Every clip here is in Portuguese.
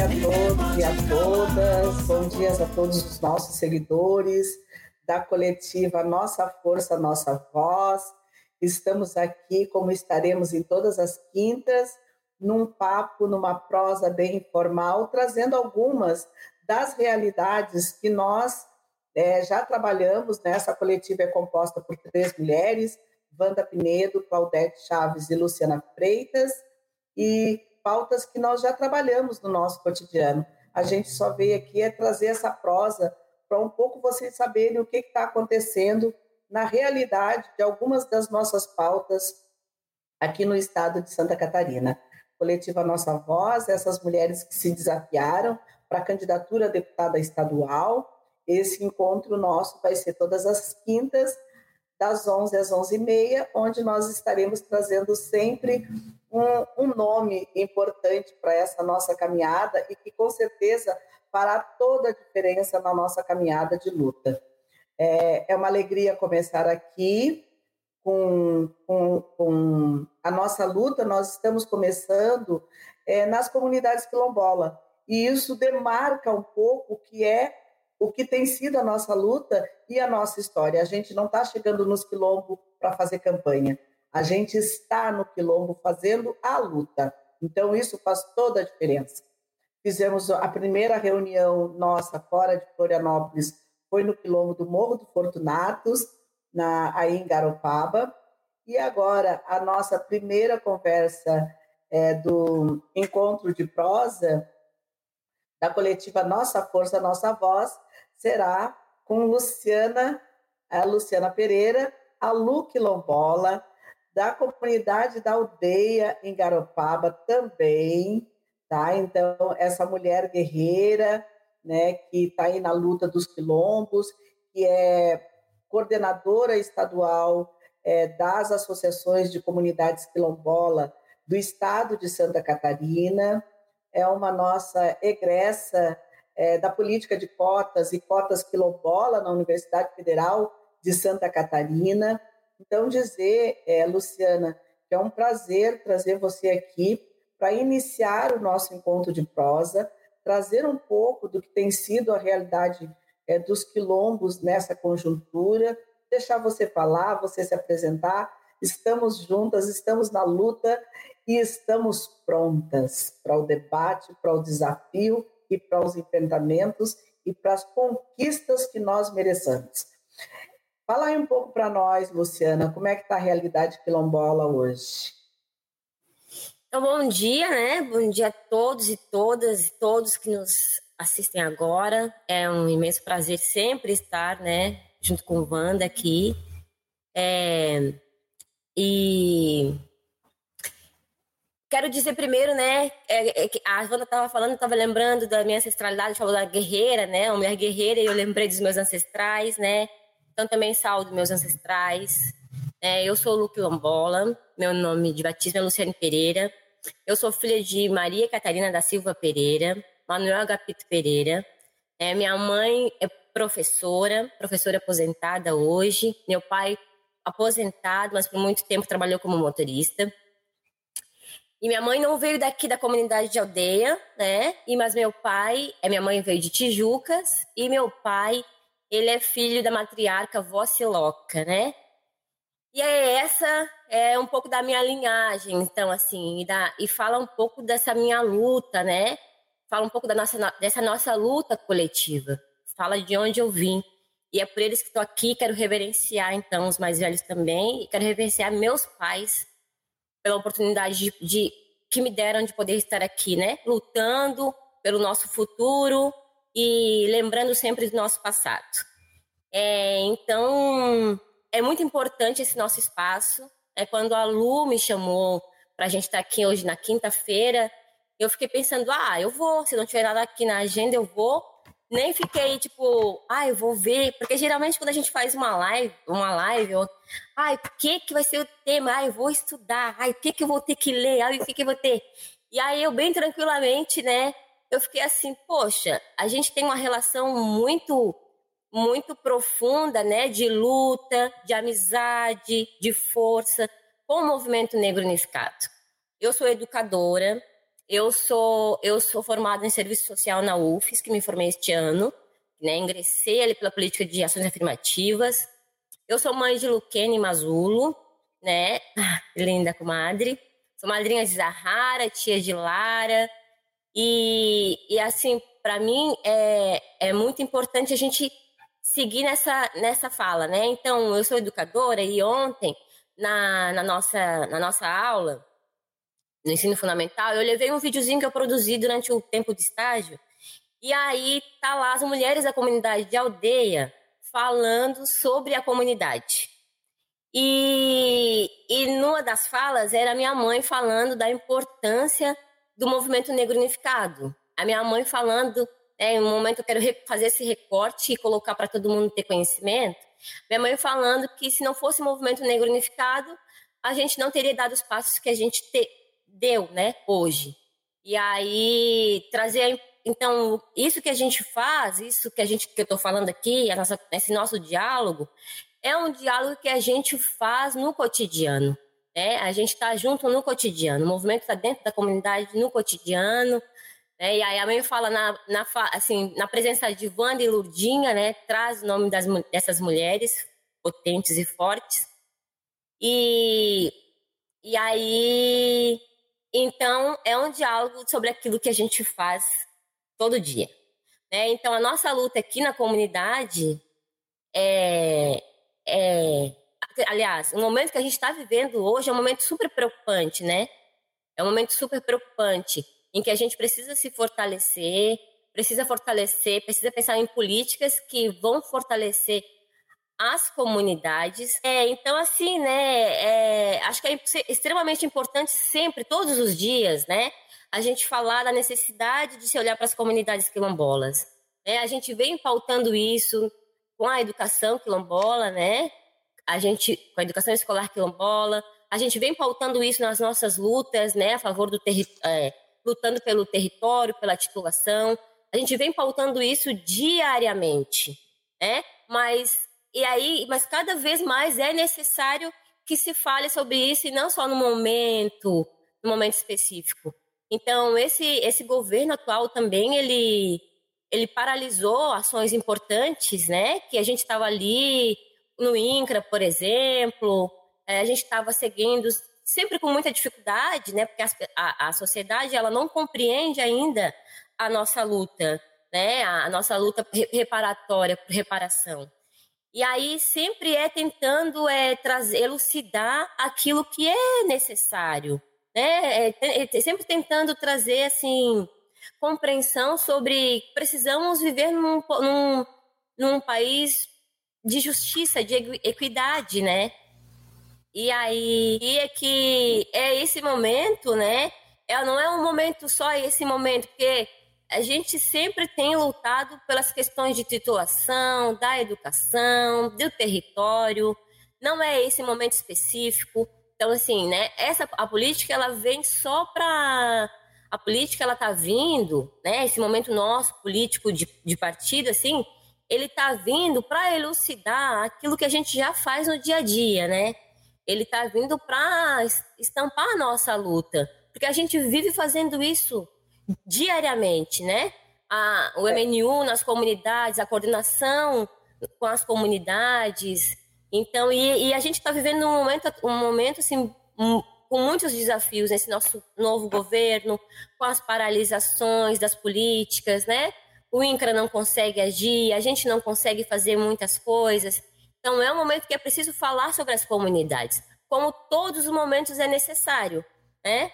dia a todos e a todas. Bom dia a todos os nossos seguidores da coletiva Nossa Força, Nossa Voz. Estamos aqui, como estaremos em todas as quintas, num papo, numa prosa bem informal, trazendo algumas das realidades que nós é, já trabalhamos. Né? coletiva é composta por três mulheres: Wanda Pinedo, Claudete Chaves e Luciana Freitas, e pautas que nós já trabalhamos no nosso cotidiano. A gente só veio aqui é trazer essa prosa para um pouco vocês saberem o que está acontecendo na realidade de algumas das nossas pautas aqui no estado de Santa Catarina coletiva Nossa Voz, essas mulheres que se desafiaram para a candidatura a deputada estadual. Esse encontro nosso vai ser todas as quintas, das 11 às 11h30, onde nós estaremos trazendo sempre um, um nome importante para essa nossa caminhada e que, com certeza, fará toda a diferença na nossa caminhada de luta. É, é uma alegria começar aqui com, com, com a nossa luta, nós estamos começando é, nas comunidades quilombola. E isso demarca um pouco o que é, o que tem sido a nossa luta e a nossa história. A gente não está chegando nos quilombos para fazer campanha. A gente está no quilombo fazendo a luta. Então, isso faz toda a diferença. Fizemos a primeira reunião nossa fora de Florianópolis, foi no quilombo do Morro do Fortunatos, na, aí em Garopaba. E agora, a nossa primeira conversa é, do encontro de prosa da coletiva Nossa Força, Nossa Voz será com Luciana, a Luciana Pereira, a Lu Quilombola, da comunidade da aldeia em Garopaba também, tá? Então, essa mulher guerreira, né, que está aí na luta dos quilombos, que é coordenadora estadual é, das associações de comunidades quilombola do estado de Santa Catarina, é uma nossa egressa é, da política de cotas e cotas quilombola na Universidade Federal de Santa Catarina. Então, dizer, é, Luciana, que é um prazer trazer você aqui para iniciar o nosso encontro de prosa, trazer um pouco do que tem sido a realidade é, dos quilombos nessa conjuntura, deixar você falar, você se apresentar. Estamos juntas, estamos na luta e estamos prontas para o debate, para o desafio e para os enfrentamentos e para as conquistas que nós mereçamos. Fala aí um pouco para nós, Luciana, como é que está a realidade quilombola hoje? Então, bom dia, né? Bom dia a todos e todas e todos que nos assistem agora. É um imenso prazer sempre estar, né, junto com o Wanda aqui. É, e quero dizer primeiro, né, é, é, a Wanda estava falando, estava lembrando da minha ancestralidade, falou da guerreira, né, uma mulher guerreira, e eu lembrei dos meus ancestrais, né, então também saúdo meus ancestrais. É, eu sou Luque Lombola, meu nome de batismo é Luciane Pereira, eu sou filha de Maria Catarina da Silva Pereira, Manuel Agapito Pereira. É, minha mãe é professora, professora aposentada hoje. Meu pai aposentado, mas por muito tempo trabalhou como motorista. E minha mãe não veio daqui da comunidade de aldeia, né? E mas meu pai, é minha mãe veio de Tijucas e meu pai, ele é filho da matriarca Vociloca, né? E é essa é um pouco da minha linhagem, então assim, e, da, e fala um pouco dessa minha luta, né? fala um pouco da nossa, dessa nossa luta coletiva, fala de onde eu vim. E é por eles que estou aqui, quero reverenciar então os mais velhos também, e quero reverenciar meus pais pela oportunidade de, de que me deram de poder estar aqui, né? Lutando pelo nosso futuro e lembrando sempre do nosso passado. É, então, é muito importante esse nosso espaço. É quando a Lu me chamou para a gente estar aqui hoje na quinta-feira, eu fiquei pensando, ah, eu vou, se não tiver nada aqui na agenda, eu vou. nem fiquei tipo, ah, eu vou ver, porque geralmente quando a gente faz uma live, uma live, eu, ai, o que que vai ser o tema? Ai, eu vou estudar. Ai, o que que eu vou ter que ler? Ai, o que que eu vou ter? E aí eu bem tranquilamente, né, eu fiquei assim, poxa, a gente tem uma relação muito muito profunda, né, de luta, de amizade, de força com o movimento negro unificado. Eu sou educadora, eu sou eu sou formada em serviço social na UFES, que me formei este ano, né, ingressei ali pela política de ações afirmativas. Eu sou mãe de Luquene Mazulo, né, linda comadre. Sou madrinha de Zahara, tia de Lara, e, e assim, para mim é, é muito importante a gente seguir nessa, nessa fala, né? Então, eu sou educadora e ontem, na, na, nossa, na nossa aula, no ensino fundamental, eu levei um videozinho que eu produzi durante o tempo de estágio, e aí tá lá as mulheres da comunidade de aldeia falando sobre a comunidade. E, e numa das falas era minha mãe falando da importância do movimento negro unificado. A minha mãe falando, né, em um momento eu quero fazer esse recorte e colocar para todo mundo ter conhecimento. Minha mãe falando que se não fosse o movimento negro unificado, a gente não teria dado os passos que a gente te, deu, né, hoje. E aí trazer então isso que a gente faz, isso que a gente que eu estou falando aqui, nossa, esse nosso diálogo é um diálogo que a gente faz no cotidiano. Né? A gente está junto no cotidiano, o movimento está dentro da comunidade no cotidiano. Né? E aí a mãe fala na, na, assim, na presença de Wanda e Lurdinha, né? traz o nome das, dessas mulheres potentes e fortes. E, e aí, então, é um diálogo sobre aquilo que a gente faz todo dia. Né? Então, a nossa luta aqui na comunidade é, é aliás, o momento que a gente está vivendo hoje é um momento super preocupante, né? É um momento super preocupante em que a gente precisa se fortalecer, precisa fortalecer, precisa pensar em políticas que vão fortalecer as comunidades. É, então, assim, né, é, acho que é extremamente importante sempre, todos os dias, né, a gente falar da necessidade de se olhar para as comunidades quilombolas. Né? A gente vem pautando isso com a educação quilombola, né? A gente, com a educação escolar quilombola, a gente vem pautando isso nas nossas lutas, né, a favor do território, é, lutando pelo território, pela titulação, a gente vem pautando isso diariamente, né, mas, e aí, mas cada vez mais é necessário que se fale sobre isso e não só no momento, no momento específico. Então, esse, esse governo atual também, ele, ele paralisou ações importantes, né, que a gente estava ali no INCRA, por exemplo, é, a gente estava seguindo sempre com muita dificuldade, né? Porque a, a, sociedade ela não compreende ainda a nossa luta, né? A, nossa luta reparatória, reparação. E aí sempre é tentando é, trazer, elucidar aquilo que é necessário, né? É, é, sempre tentando trazer assim compreensão sobre precisamos viver num, num, num país de justiça, de equidade, né? E aí é que é esse momento, né? É, não é um momento só esse momento, porque a gente sempre tem lutado pelas questões de titulação, da educação, do território. Não é esse momento específico. Então, assim, né? Essa a política ela vem só para a política ela tá vindo, né? Esse momento nosso político de, de partido, assim, ele está vindo para elucidar aquilo que a gente já faz no dia a dia, né? Ele está vindo para estampar a nossa luta, porque a gente vive fazendo isso diariamente, né? A, o MNU nas comunidades, a coordenação com as comunidades. Então, e, e a gente está vivendo um momento, um momento assim, um, com muitos desafios nesse nosso novo governo, com as paralisações das políticas, né? O INCRA não consegue agir, a gente não consegue fazer muitas coisas. Então, é um momento que é preciso falar sobre as comunidades, como todos os momentos é necessário, né?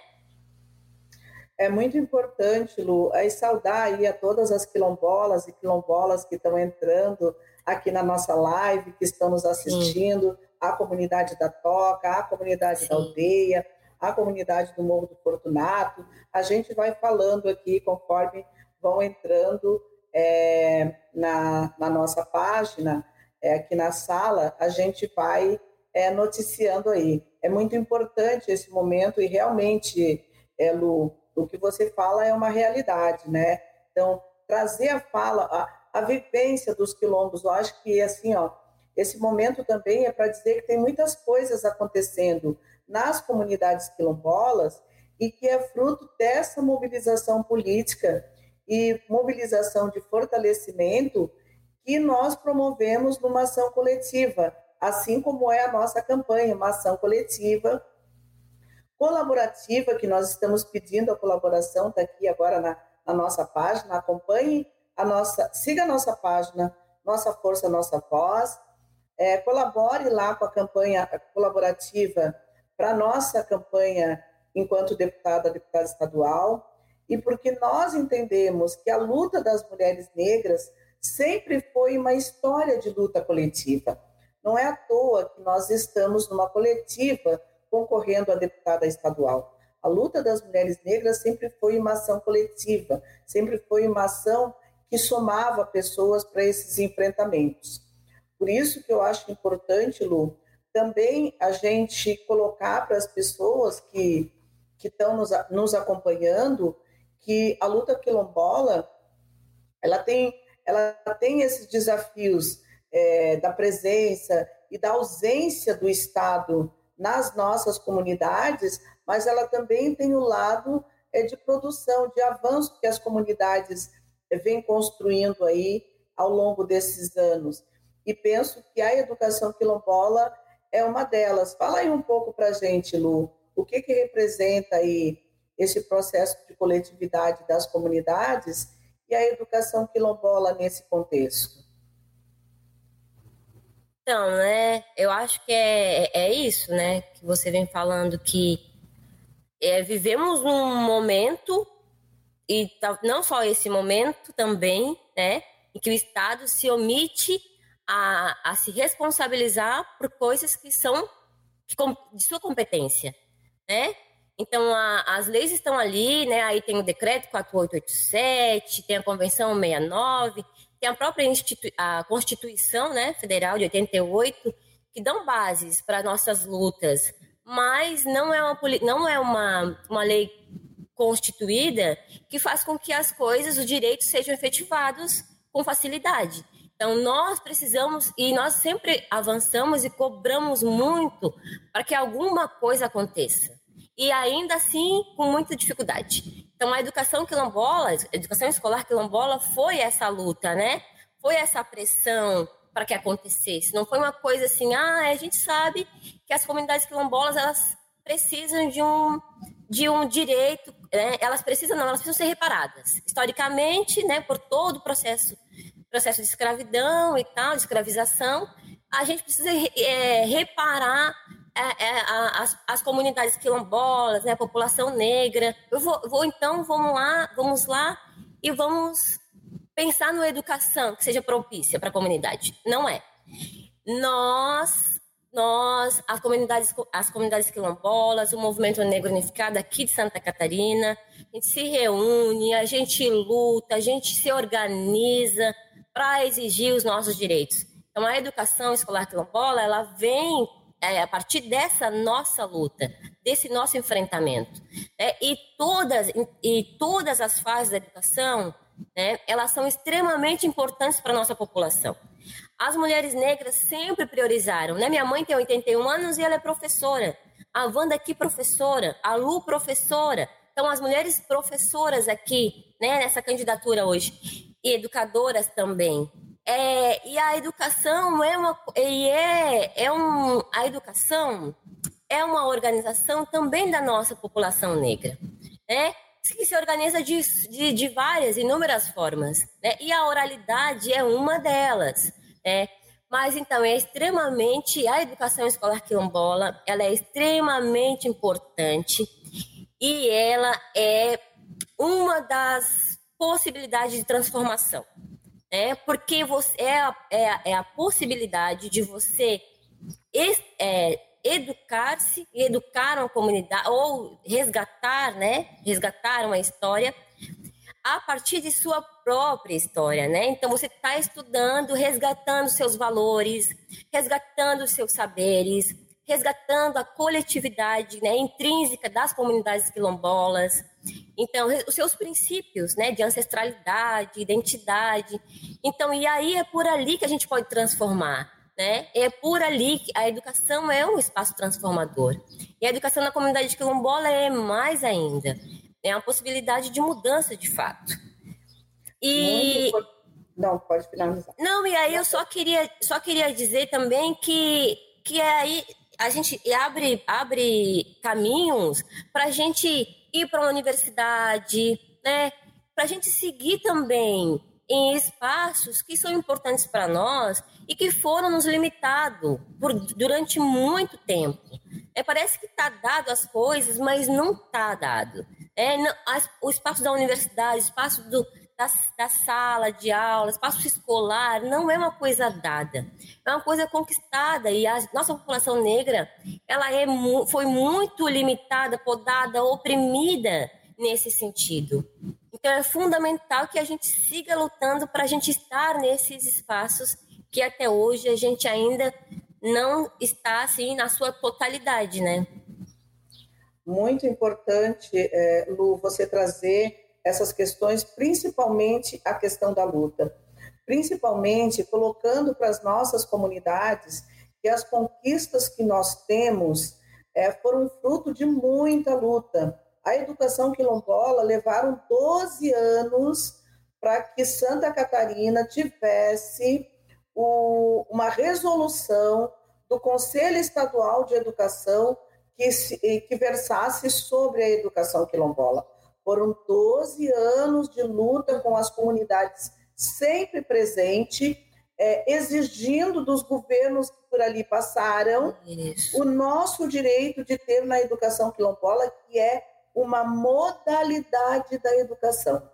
É muito importante, Lu, aí saudar aí a todas as quilombolas e quilombolas que estão entrando aqui na nossa live, que estão nos assistindo, Sim. a comunidade da Toca, a comunidade Sim. da Aldeia, a comunidade do Morro do Fortunato. A gente vai falando aqui conforme vão entrando é, na, na, nossa página, é, aqui na sala, a gente vai é, noticiando aí. É muito importante esse momento e realmente, é, Lu, o que você fala é uma realidade, né? Então, trazer a fala, a, a vivência dos quilombos, eu acho que, assim, ó, esse momento também é para dizer que tem muitas coisas acontecendo nas comunidades quilombolas e que é fruto dessa mobilização política e mobilização de fortalecimento que nós promovemos numa ação coletiva, assim como é a nossa campanha, uma ação coletiva colaborativa que nós estamos pedindo a colaboração está aqui agora na, na, nossa página. Acompanhe a nossa, siga a nossa página, Nossa Força, Nossa Voz. É, colabore lá com a campanha colaborativa para nossa campanha enquanto deputada, deputada estadual e porque nós entendemos que a luta das mulheres negras sempre foi uma história de luta coletiva. Não é à toa que nós estamos numa coletiva concorrendo a deputada estadual. A luta das mulheres negras sempre foi uma ação coletiva, sempre foi uma ação que somava pessoas para esses enfrentamentos. Por isso que eu acho importante, Lu, também a gente colocar para as pessoas que, que estão nos, nos acompanhando que a luta quilombola ela tem, ela tem esses desafios é, da presença e da ausência do Estado nas nossas comunidades, mas ela também tem o lado é, de produção, de avanço que as comunidades vêm construindo aí ao longo desses anos. E penso que a educação quilombola é uma delas. Fala aí um pouco para a gente, Lu, o que, que representa aí esse processo de coletividade das comunidades e a educação quilombola nesse contexto? Então, né, eu acho que é, é isso, né, que você vem falando, que é, vivemos num momento, e não só esse momento também, né, em que o Estado se omite a, a se responsabilizar por coisas que são de sua competência, né? Então, a, as leis estão ali, né? Aí tem o decreto 4887, tem a Convenção 69, tem a própria Institui a Constituição né, Federal de 88, que dão bases para nossas lutas, mas não é, uma, não é uma, uma lei constituída que faz com que as coisas, os direitos sejam efetivados com facilidade. Então, nós precisamos, e nós sempre avançamos e cobramos muito para que alguma coisa aconteça. E ainda assim, com muita dificuldade. Então, a educação quilombola, a educação escolar quilombola foi essa luta, né? Foi essa pressão para que acontecesse. Não foi uma coisa assim, ah, a gente sabe que as comunidades quilombolas, elas precisam de um, de um direito, né? elas precisam, não, elas precisam ser reparadas. Historicamente, né, por todo o processo, processo de escravidão e tal, de escravização, a gente precisa é, reparar é, é, as, as, comunidades quilombolas, né, a população negra. Eu vou, vou, então, vamos lá, vamos lá e vamos pensar numa educação que seja propícia para a comunidade. Não é. Nós, nós, as comunidades, as comunidades quilombolas, o movimento negro unificado aqui de Santa Catarina, a gente se reúne, a gente luta, a gente se organiza para exigir os nossos direitos. Então, a educação escolar quilombola, ela vem é, a partir dessa nossa luta, desse nosso enfrentamento. Né? E, todas, e todas as fases da educação, né, elas são extremamente importantes para a nossa população. As mulheres negras sempre priorizaram. Né? Minha mãe tem 81 anos e ela é professora. A Wanda aqui, professora. A Lu, professora. Então, as mulheres professoras aqui, né, nessa candidatura hoje, e educadoras também. É, e a educação é uma e é, é um a educação é uma organização também da nossa população negra, né? Que se organiza de, de, de várias, inúmeras formas, né? E a oralidade é uma delas, né? Mas então é extremamente a educação escolar quilombola, ela é extremamente importante e ela é uma das possibilidades de transformação né? Porque você é a, é a, é a possibilidade de você é, educar-se educar uma comunidade ou resgatar, né? Resgatar uma história a partir de sua própria história, né? Então você está estudando, resgatando seus valores, resgatando seus saberes, resgatando a coletividade né, intrínseca das comunidades quilombolas. Então, os seus princípios né, de ancestralidade, identidade. Então, e aí é por ali que a gente pode transformar. Né? É por ali que a educação é um espaço transformador. E a educação na comunidade quilombola é mais ainda é uma possibilidade de mudança de fato. E não pode finalizar. Não, e aí eu só queria só queria dizer também que que aí a gente abre abre caminhos para a gente ir para uma universidade, né? Para a gente seguir também em espaços que são importantes para nós e que foram nos limitados durante muito tempo. É, parece que está dado as coisas, mas não está dado. É, não, as, o espaço da universidade, o espaço do, da, da, sala de aula, espaço escolar, não é uma coisa dada, é uma coisa conquistada e a nossa população negra, ela é, foi muito limitada, podada, oprimida nesse sentido. Então é fundamental que a gente siga lutando para a gente estar nesses espaços que até hoje a gente ainda não está assim na sua totalidade, né? Muito importante, é, Lu, você trazer essas questões, principalmente a questão da luta, principalmente colocando para as nossas comunidades que as conquistas que nós temos é, foram fruto de muita luta. A educação quilombola levaram 12 anos para que Santa Catarina tivesse o, uma resolução do Conselho Estadual de Educação que, se, que versasse sobre a educação quilombola. Foram 12 anos de luta com as comunidades sempre presente, é, exigindo dos governos que por ali passaram Isso. o nosso direito de ter na educação quilombola, que é uma modalidade da educação.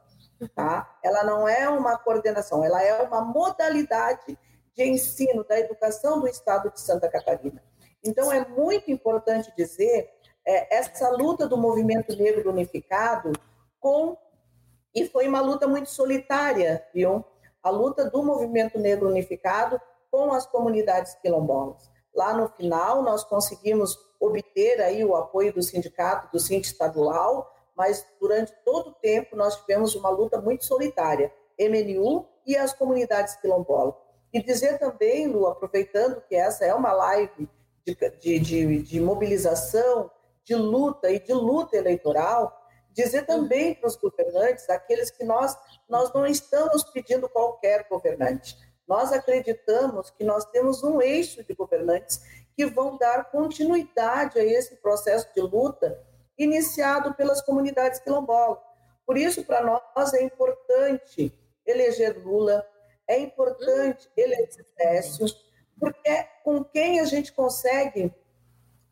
Tá? Ela não é uma coordenação, ela é uma modalidade de ensino da educação do Estado de Santa Catarina. Então, é muito importante dizer é, essa luta do movimento negro unificado com. E foi uma luta muito solitária, viu? A luta do movimento negro unificado com as comunidades quilombolas. Lá no final, nós conseguimos obter aí o apoio do sindicato, do sindicato estadual, mas durante todo o tempo nós tivemos uma luta muito solitária, MNU e as comunidades quilombolas. E dizer também, Lu, aproveitando que essa é uma live de, de, de, mobilização, de luta e de luta eleitoral, dizer também para os governantes, aqueles que nós, nós não estamos pedindo qualquer governante. Nós acreditamos que nós temos um eixo de governantes que vão dar continuidade a esse processo de luta iniciado pelas comunidades quilombolas. Por isso, para nós é importante eleger Lula, é importante eleger Décio, porque é com quem a gente consegue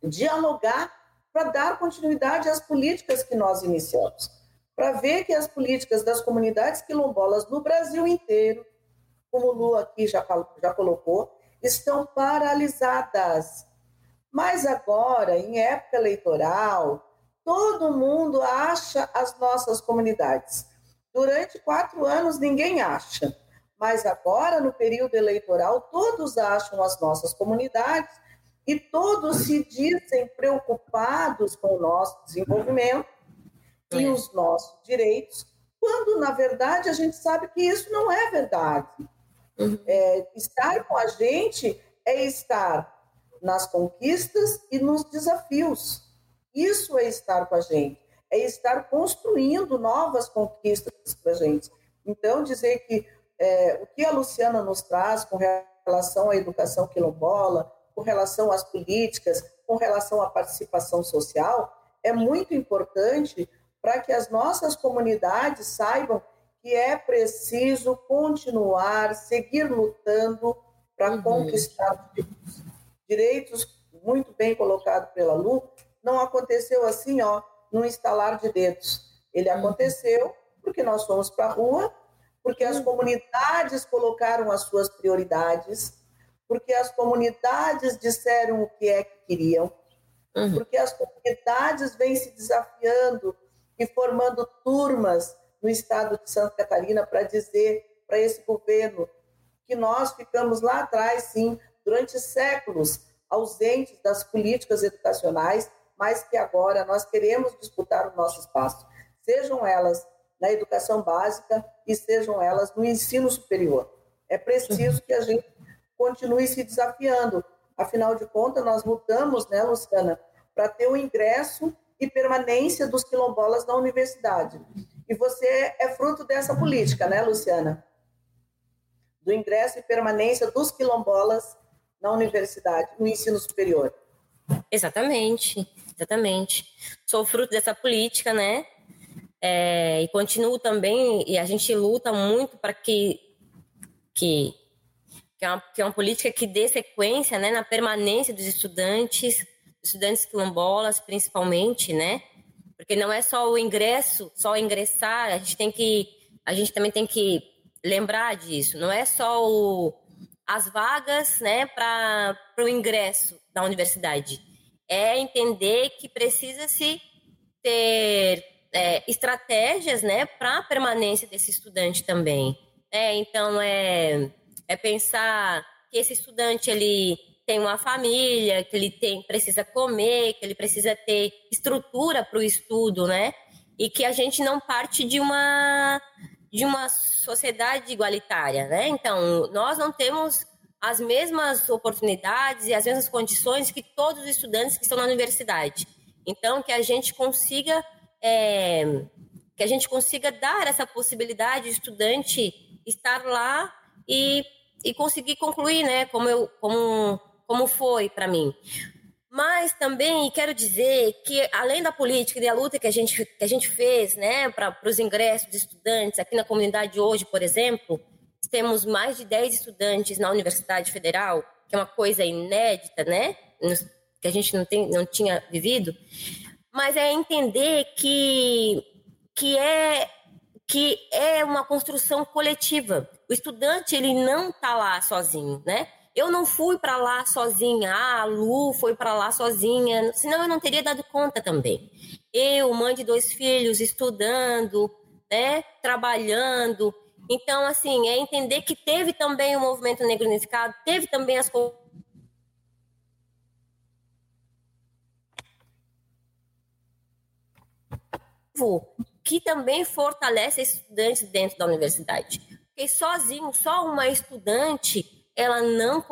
dialogar para dar continuidade às políticas que nós iniciamos, para ver que as políticas das comunidades quilombolas no Brasil inteiro, como o Lu aqui já, já colocou, estão paralisadas. Mas agora, em época eleitoral, todo mundo acha as nossas comunidades. Durante quatro anos, ninguém acha. Mas agora, no período eleitoral, todos acham as nossas comunidades e todos se dizem preocupados com o nosso desenvolvimento e os nossos direitos, quando, na verdade, a gente sabe que isso não é verdade. Uhum. É, estar com a gente é estar nas conquistas e nos desafios. Isso é estar com a gente, é estar construindo novas conquistas para a gente. Então, dizer que é, o que a Luciana nos traz com relação à educação quilombola, com relação às políticas, com relação à participação social, é muito importante para que as nossas comunidades saibam que é preciso continuar, seguir lutando para uhum. conquistar direitos. direitos. Muito bem colocado pela Lu, não aconteceu assim, ó, num estalar de dedos. Ele uhum. aconteceu porque nós fomos para a rua porque as comunidades colocaram as suas prioridades, porque as comunidades disseram o que é que queriam, uhum. porque as comunidades vêm se desafiando e formando turmas no estado de Santa Catarina para dizer para esse governo que nós ficamos lá atrás, sim, durante séculos, ausentes das políticas educacionais, mas que agora nós queremos disputar o nosso espaço, sejam elas na educação básica e sejam elas no ensino superior. É preciso que a gente continue se desafiando. Afinal de contas, nós lutamos, né, Luciana, para ter o ingresso e permanência dos quilombolas na universidade. E você é fruto dessa política, né, Luciana? Do ingresso e permanência dos quilombolas na universidade, no ensino superior. Exatamente, exatamente. Sou fruto dessa política, né? É, e continuo também, e a gente luta muito para que, que, que, é uma, que é uma política que dê sequência né, na permanência dos estudantes, estudantes quilombolas principalmente, né? Porque não é só o ingresso, só ingressar, a gente tem que, a gente também tem que lembrar disso, não é só o, as vagas né, para o ingresso da universidade. É entender que precisa-se ter é, estratégias né, para a permanência desse estudante também. É, então, é, é pensar que esse estudante ele tem uma família, que ele tem, precisa comer, que ele precisa ter estrutura para o estudo, né? E que a gente não parte de uma de uma sociedade igualitária, né? Então, nós não temos as mesmas oportunidades e as mesmas condições que todos os estudantes que estão na universidade. Então, que a gente consiga é, que a gente consiga dar essa possibilidade de estudante estar lá e, e conseguir concluir, né? Como eu, como como foi para mim. Mas também quero dizer que, além da política e da luta que a gente, que a gente fez né, para os ingressos de estudantes, aqui na comunidade hoje, por exemplo, temos mais de 10 estudantes na Universidade Federal, que é uma coisa inédita, né? Que a gente não, tem, não tinha vivido. Mas é entender que, que, é, que é uma construção coletiva. O estudante, ele não está lá sozinho, né? Eu não fui para lá sozinha, ah, a Lu foi para lá sozinha, senão eu não teria dado conta também. Eu, mãe de dois filhos, estudando, né, trabalhando. Então, assim, é entender que teve também o movimento negro unificado, teve também as que também fortalece estudantes dentro da universidade. Porque sozinho, só uma estudante ela não,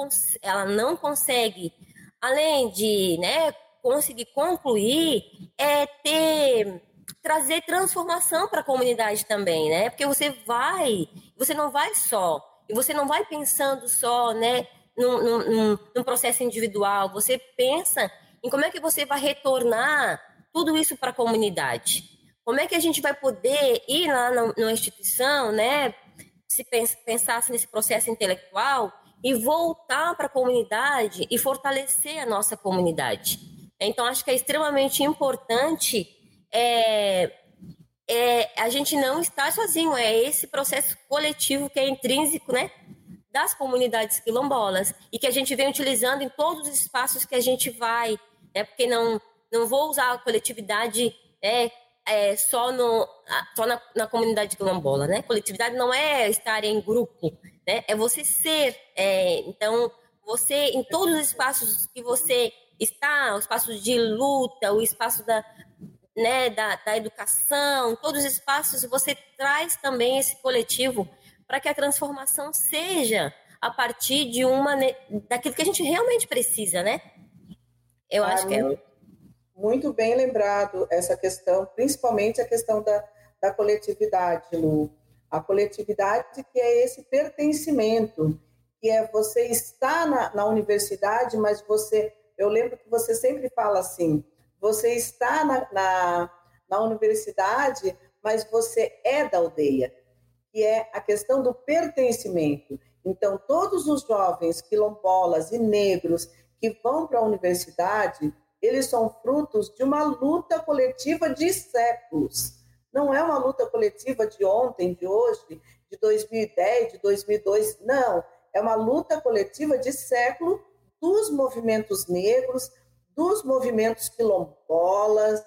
ela não consegue, além de né, conseguir concluir, é ter trazer transformação para a comunidade também, né? Porque você vai, você não vai só, e você não vai pensando só, né, num, num, num processo individual, você pensa em como é que você vai retornar tudo isso para a comunidade. Como é que a gente vai poder ir lá na, na instituição, né, se pensasse nesse processo intelectual e voltar para a comunidade e fortalecer a nossa comunidade. Então, acho que é extremamente importante é, é, a gente não estar sozinho, é esse processo coletivo que é intrínseco, né? Das comunidades quilombolas e que a gente vem utilizando em todos os espaços que a gente vai, né? Porque não, não vou usar a coletividade né, é, só, no, só na, na comunidade quilombola, né? Coletividade não é estar em grupo, né? É você ser. É, então, você, em todos os espaços que você está, os espaços de luta, o espaço da, né, da, da educação, todos os espaços, você traz também esse coletivo para que a transformação seja a partir de uma daquilo que a gente realmente precisa, né? Eu ah, acho que é muito bem lembrado essa questão, principalmente a questão da, da coletividade, Lu. A coletividade que é esse pertencimento, que é você estar na, na universidade, mas você. Eu lembro que você sempre fala assim: você está na, na, na universidade, mas você é da aldeia, que é a questão do pertencimento. Então, todos os jovens quilombolas e negros que vão para a universidade, eles são frutos de uma luta coletiva de séculos. Não é uma luta coletiva de ontem, de hoje, de 2010, de 2002. Não, é uma luta coletiva de século dos movimentos negros, dos movimentos quilombolas,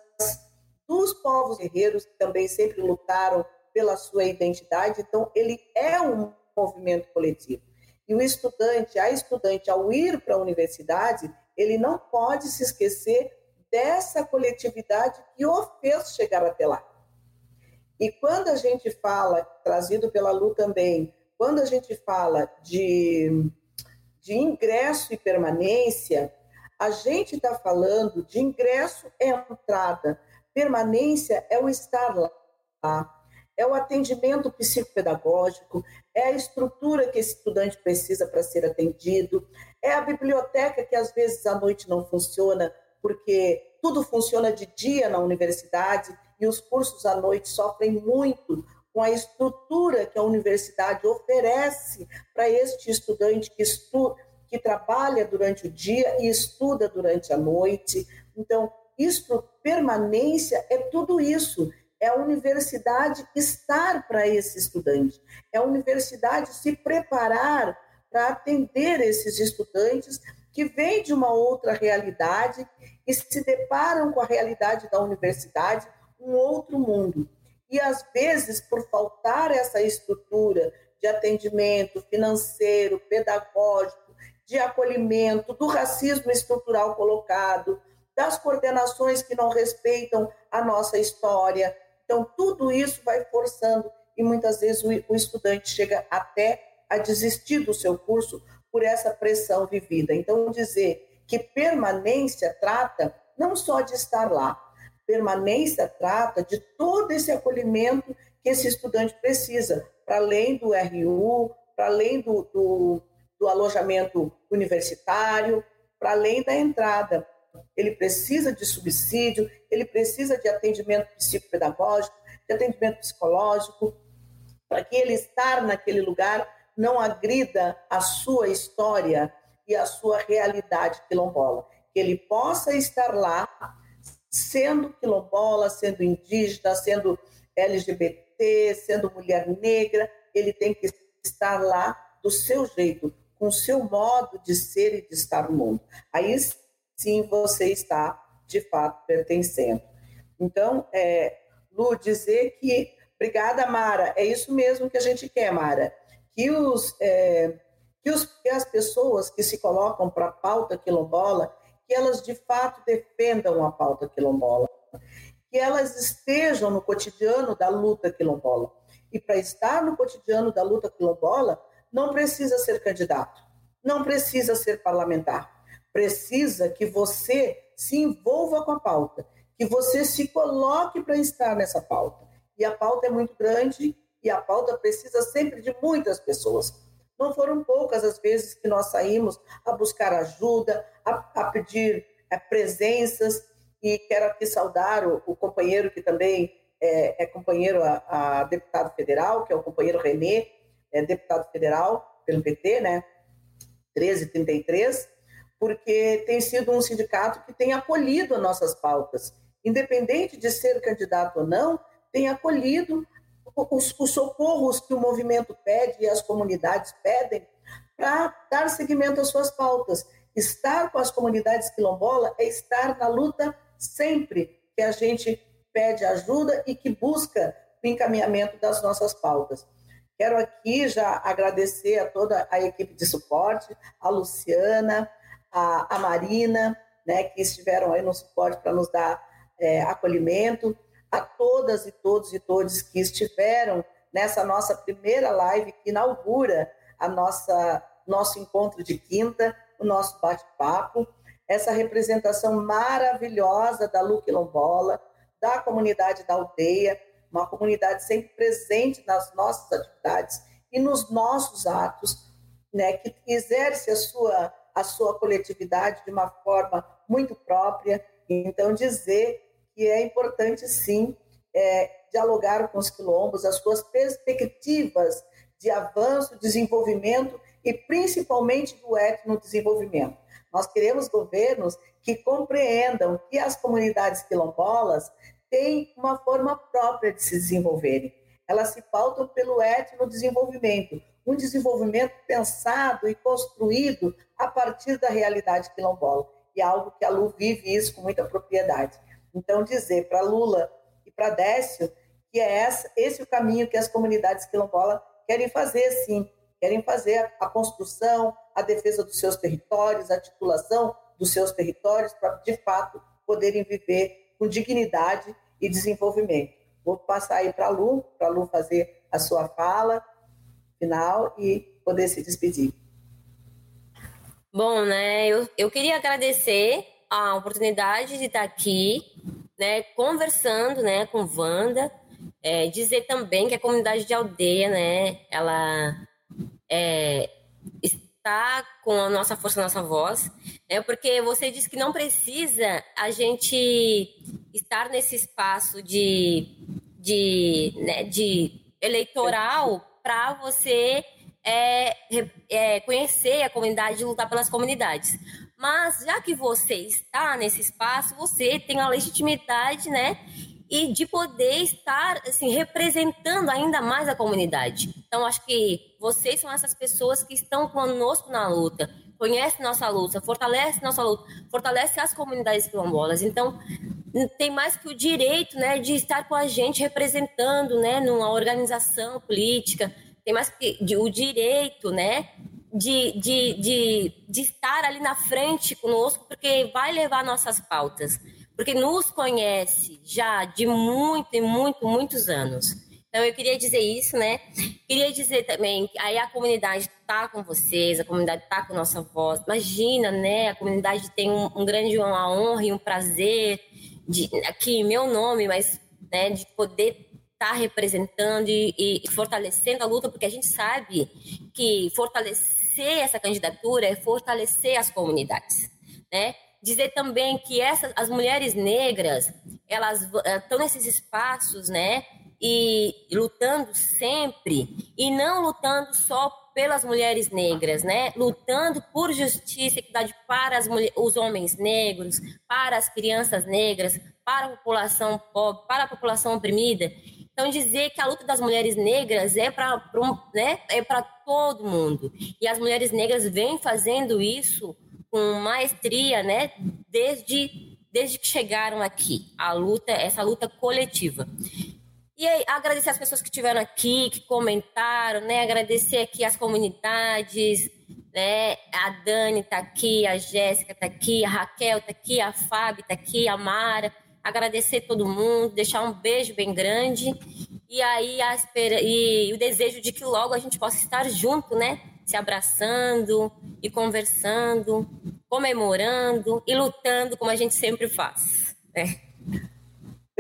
dos povos guerreiros que também sempre lutaram pela sua identidade, então ele é um movimento coletivo. E o estudante, a estudante, ao ir para a universidade, ele não pode se esquecer dessa coletividade que o fez chegar até lá. E quando a gente fala, trazido pela Lu também, quando a gente fala de, de ingresso e permanência, a gente está falando de ingresso é entrada, permanência é o estar lá é o atendimento psicopedagógico, é a estrutura que esse estudante precisa para ser atendido, é a biblioteca que às vezes à noite não funciona, porque tudo funciona de dia na universidade e os cursos à noite sofrem muito com a estrutura que a universidade oferece para este estudante que estuda, que trabalha durante o dia e estuda durante a noite. Então, isso, permanência é tudo isso é a universidade estar para esse estudante, é a universidade se preparar para atender esses estudantes que vêm de uma outra realidade e se deparam com a realidade da universidade, um outro mundo. E às vezes, por faltar essa estrutura de atendimento financeiro, pedagógico, de acolhimento, do racismo estrutural colocado, das coordenações que não respeitam a nossa história, então, tudo isso vai forçando e muitas vezes o, estudante chega até a desistir do seu curso por essa pressão vivida. Então, dizer que permanência trata não só de estar lá, permanência trata de todo esse acolhimento que esse estudante precisa, para além do RU, para além do, do, do alojamento universitário, para além da entrada ele precisa de subsídio, ele precisa de atendimento psicopedagógico, de atendimento psicológico, para que ele estar naquele lugar não agrida a sua história e a sua realidade quilombola. Que ele possa estar lá sendo quilombola, sendo indígena, sendo LGBT, sendo mulher negra, ele tem que estar lá do seu jeito, com o seu modo de ser e de estar no mundo. Aí sim você está de fato pertencendo. Então, é, Lu, dizer que, obrigada, Mara, é isso mesmo que a gente quer, Mara, que, os, é, que, os, que as pessoas que se colocam para a pauta quilombola, que elas de fato defendam a pauta quilombola, que elas estejam no cotidiano da luta quilombola. E para estar no cotidiano da luta quilombola, não precisa ser candidato, não precisa ser parlamentar, precisa que você se envolva com a pauta, que você se coloque para estar nessa pauta. E a pauta é muito grande e a pauta precisa sempre de muitas pessoas. Não foram poucas as vezes que nós saímos a buscar ajuda, a, a pedir é, presenças, e quero aqui saudar o, o companheiro que também é, é companheiro a, a, deputado federal, que é o companheiro Renê, é deputado federal pelo PT, né? 1333, porque tem sido um sindicato que tem acolhido as nossas pautas, independente de ser candidato ou não, tem acolhido os, os socorros que o movimento pede e as comunidades pedem para dar seguimento às suas pautas. Estar com as comunidades quilombola é estar na luta sempre que a gente pede ajuda e que busca o encaminhamento das nossas pautas. Quero aqui já agradecer a toda a equipe de suporte, a Luciana, a, a Marina, né, que estiveram aí no suporte para nos dar é, acolhimento, a todas e todos e todos que estiveram nessa nossa primeira live que inaugura a nossa nosso encontro de quinta, o nosso bate-papo, essa representação maravilhosa da Lu Quilombola, da comunidade da aldeia, uma comunidade sempre presente nas nossas atividades e nos nossos atos, né, que exerce a sua a sua coletividade de uma forma muito própria. Então, dizer que é importante, sim, é, dialogar com os quilombos, as suas perspectivas de avanço, desenvolvimento e principalmente do etnodesenvolvimento. Nós queremos governos que compreendam que as comunidades quilombolas têm uma forma própria de se desenvolverem. Elas se pautam pelo etnodesenvolvimento, um desenvolvimento pensado e construído a partir da realidade quilombola. E é algo que a Lu vive isso com muita propriedade. Então, dizer para Lula e para Décio que é esse o caminho que as comunidades quilombolas querem fazer, sim. Querem fazer a construção, a defesa dos seus territórios, a titulação dos seus territórios, para, de fato, poderem viver com dignidade e desenvolvimento. Vou passar aí para a Lu, para a Lu fazer a sua fala final e poder se despedir. Bom, né, eu, eu queria agradecer a oportunidade de estar aqui, né, conversando, né, com Wanda, é, dizer também que a comunidade de aldeia, né, ela é, está com a nossa força, a nossa voz, né, porque você disse que não precisa a gente estar nesse espaço de, de, né, de eleitoral para você é, é, conhecer a comunidade e lutar pelas comunidades. Mas já que você está nesse espaço, você tem a legitimidade, né? E de poder estar assim, representando ainda mais a comunidade. Então, acho que vocês são essas pessoas que estão conosco na luta, conhecem nossa luta, fortalecem nossa luta, fortalecem as comunidades quilombolas. Então, tem mais que o direito né, de estar com a gente representando né, numa organização política, tem mais que o direito né, de, de, de, de estar ali na frente conosco, porque vai levar nossas pautas, porque nos conhece já de muito e muito, muitos anos. Então, eu queria dizer isso, né? Queria dizer também que aí a comunidade está com vocês, a comunidade está com nossa voz. Imagina, né? A comunidade tem um, um grande uma honra e um prazer de aqui em meu nome, mas né, de poder estar tá representando e, e fortalecendo a luta, porque a gente sabe que fortalecer essa candidatura é fortalecer as comunidades, né? Dizer também que essas, as mulheres negras, elas estão nesses espaços, né? E lutando sempre, e não lutando só pelas mulheres negras, né? Lutando por justiça e equidade para as os homens negros, para as crianças negras, para a população pobre, para a população oprimida. Então, dizer que a luta das mulheres negras é para né, é todo mundo. E as mulheres negras vêm fazendo isso com maestria né, desde, desde que chegaram aqui. A luta, essa luta coletiva. E aí, agradecer as pessoas que estiveram aqui, que comentaram, né? Agradecer aqui as comunidades, né? A Dani está aqui, a Jéssica está aqui, a Raquel está aqui, a Fábio está aqui, a Mara agradecer todo mundo, deixar um beijo bem grande e aí a espera e o desejo de que logo a gente possa estar junto, né? Se abraçando e conversando, comemorando e lutando como a gente sempre faz. Né?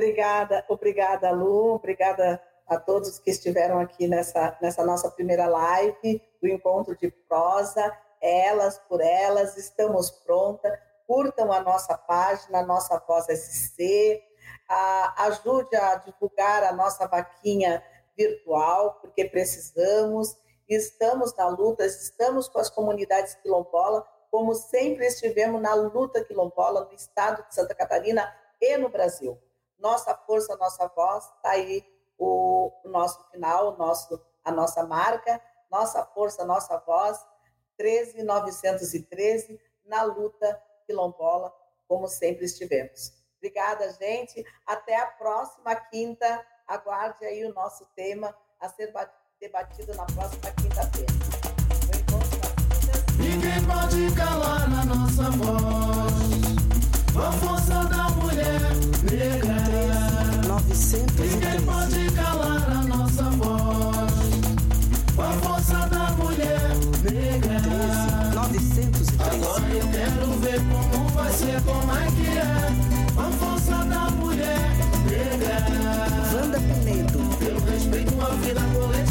Obrigada, obrigada, Lu, obrigada a todos que estiveram aqui nessa, nessa nossa primeira live do Encontro de Prosa. Elas por elas, estamos prontas curtam a nossa página, a nossa Voz SC, ajude a divulgar a nossa vaquinha virtual, porque precisamos, estamos na luta, estamos com as comunidades quilombolas, como sempre estivemos na luta quilombola no estado de Santa Catarina e no Brasil. Nossa força, nossa voz, está aí o, nosso final, o nosso, a nossa marca, nossa força, nossa voz, 13913, na luta quilombola, como sempre estivemos. Obrigada, gente. Até a próxima quinta. Aguarde aí o nosso tema a ser debatido na próxima quinta-feira. Ninguém pode calar a nossa voz. A força da 180. Ninguém pode calar a nossa voz. Com a força da mulher negra. Agora eu quero ver como vai ser, como é que é. Com a força da mulher negra. Wanda Pimenta. Eu respeito a vida coletiva.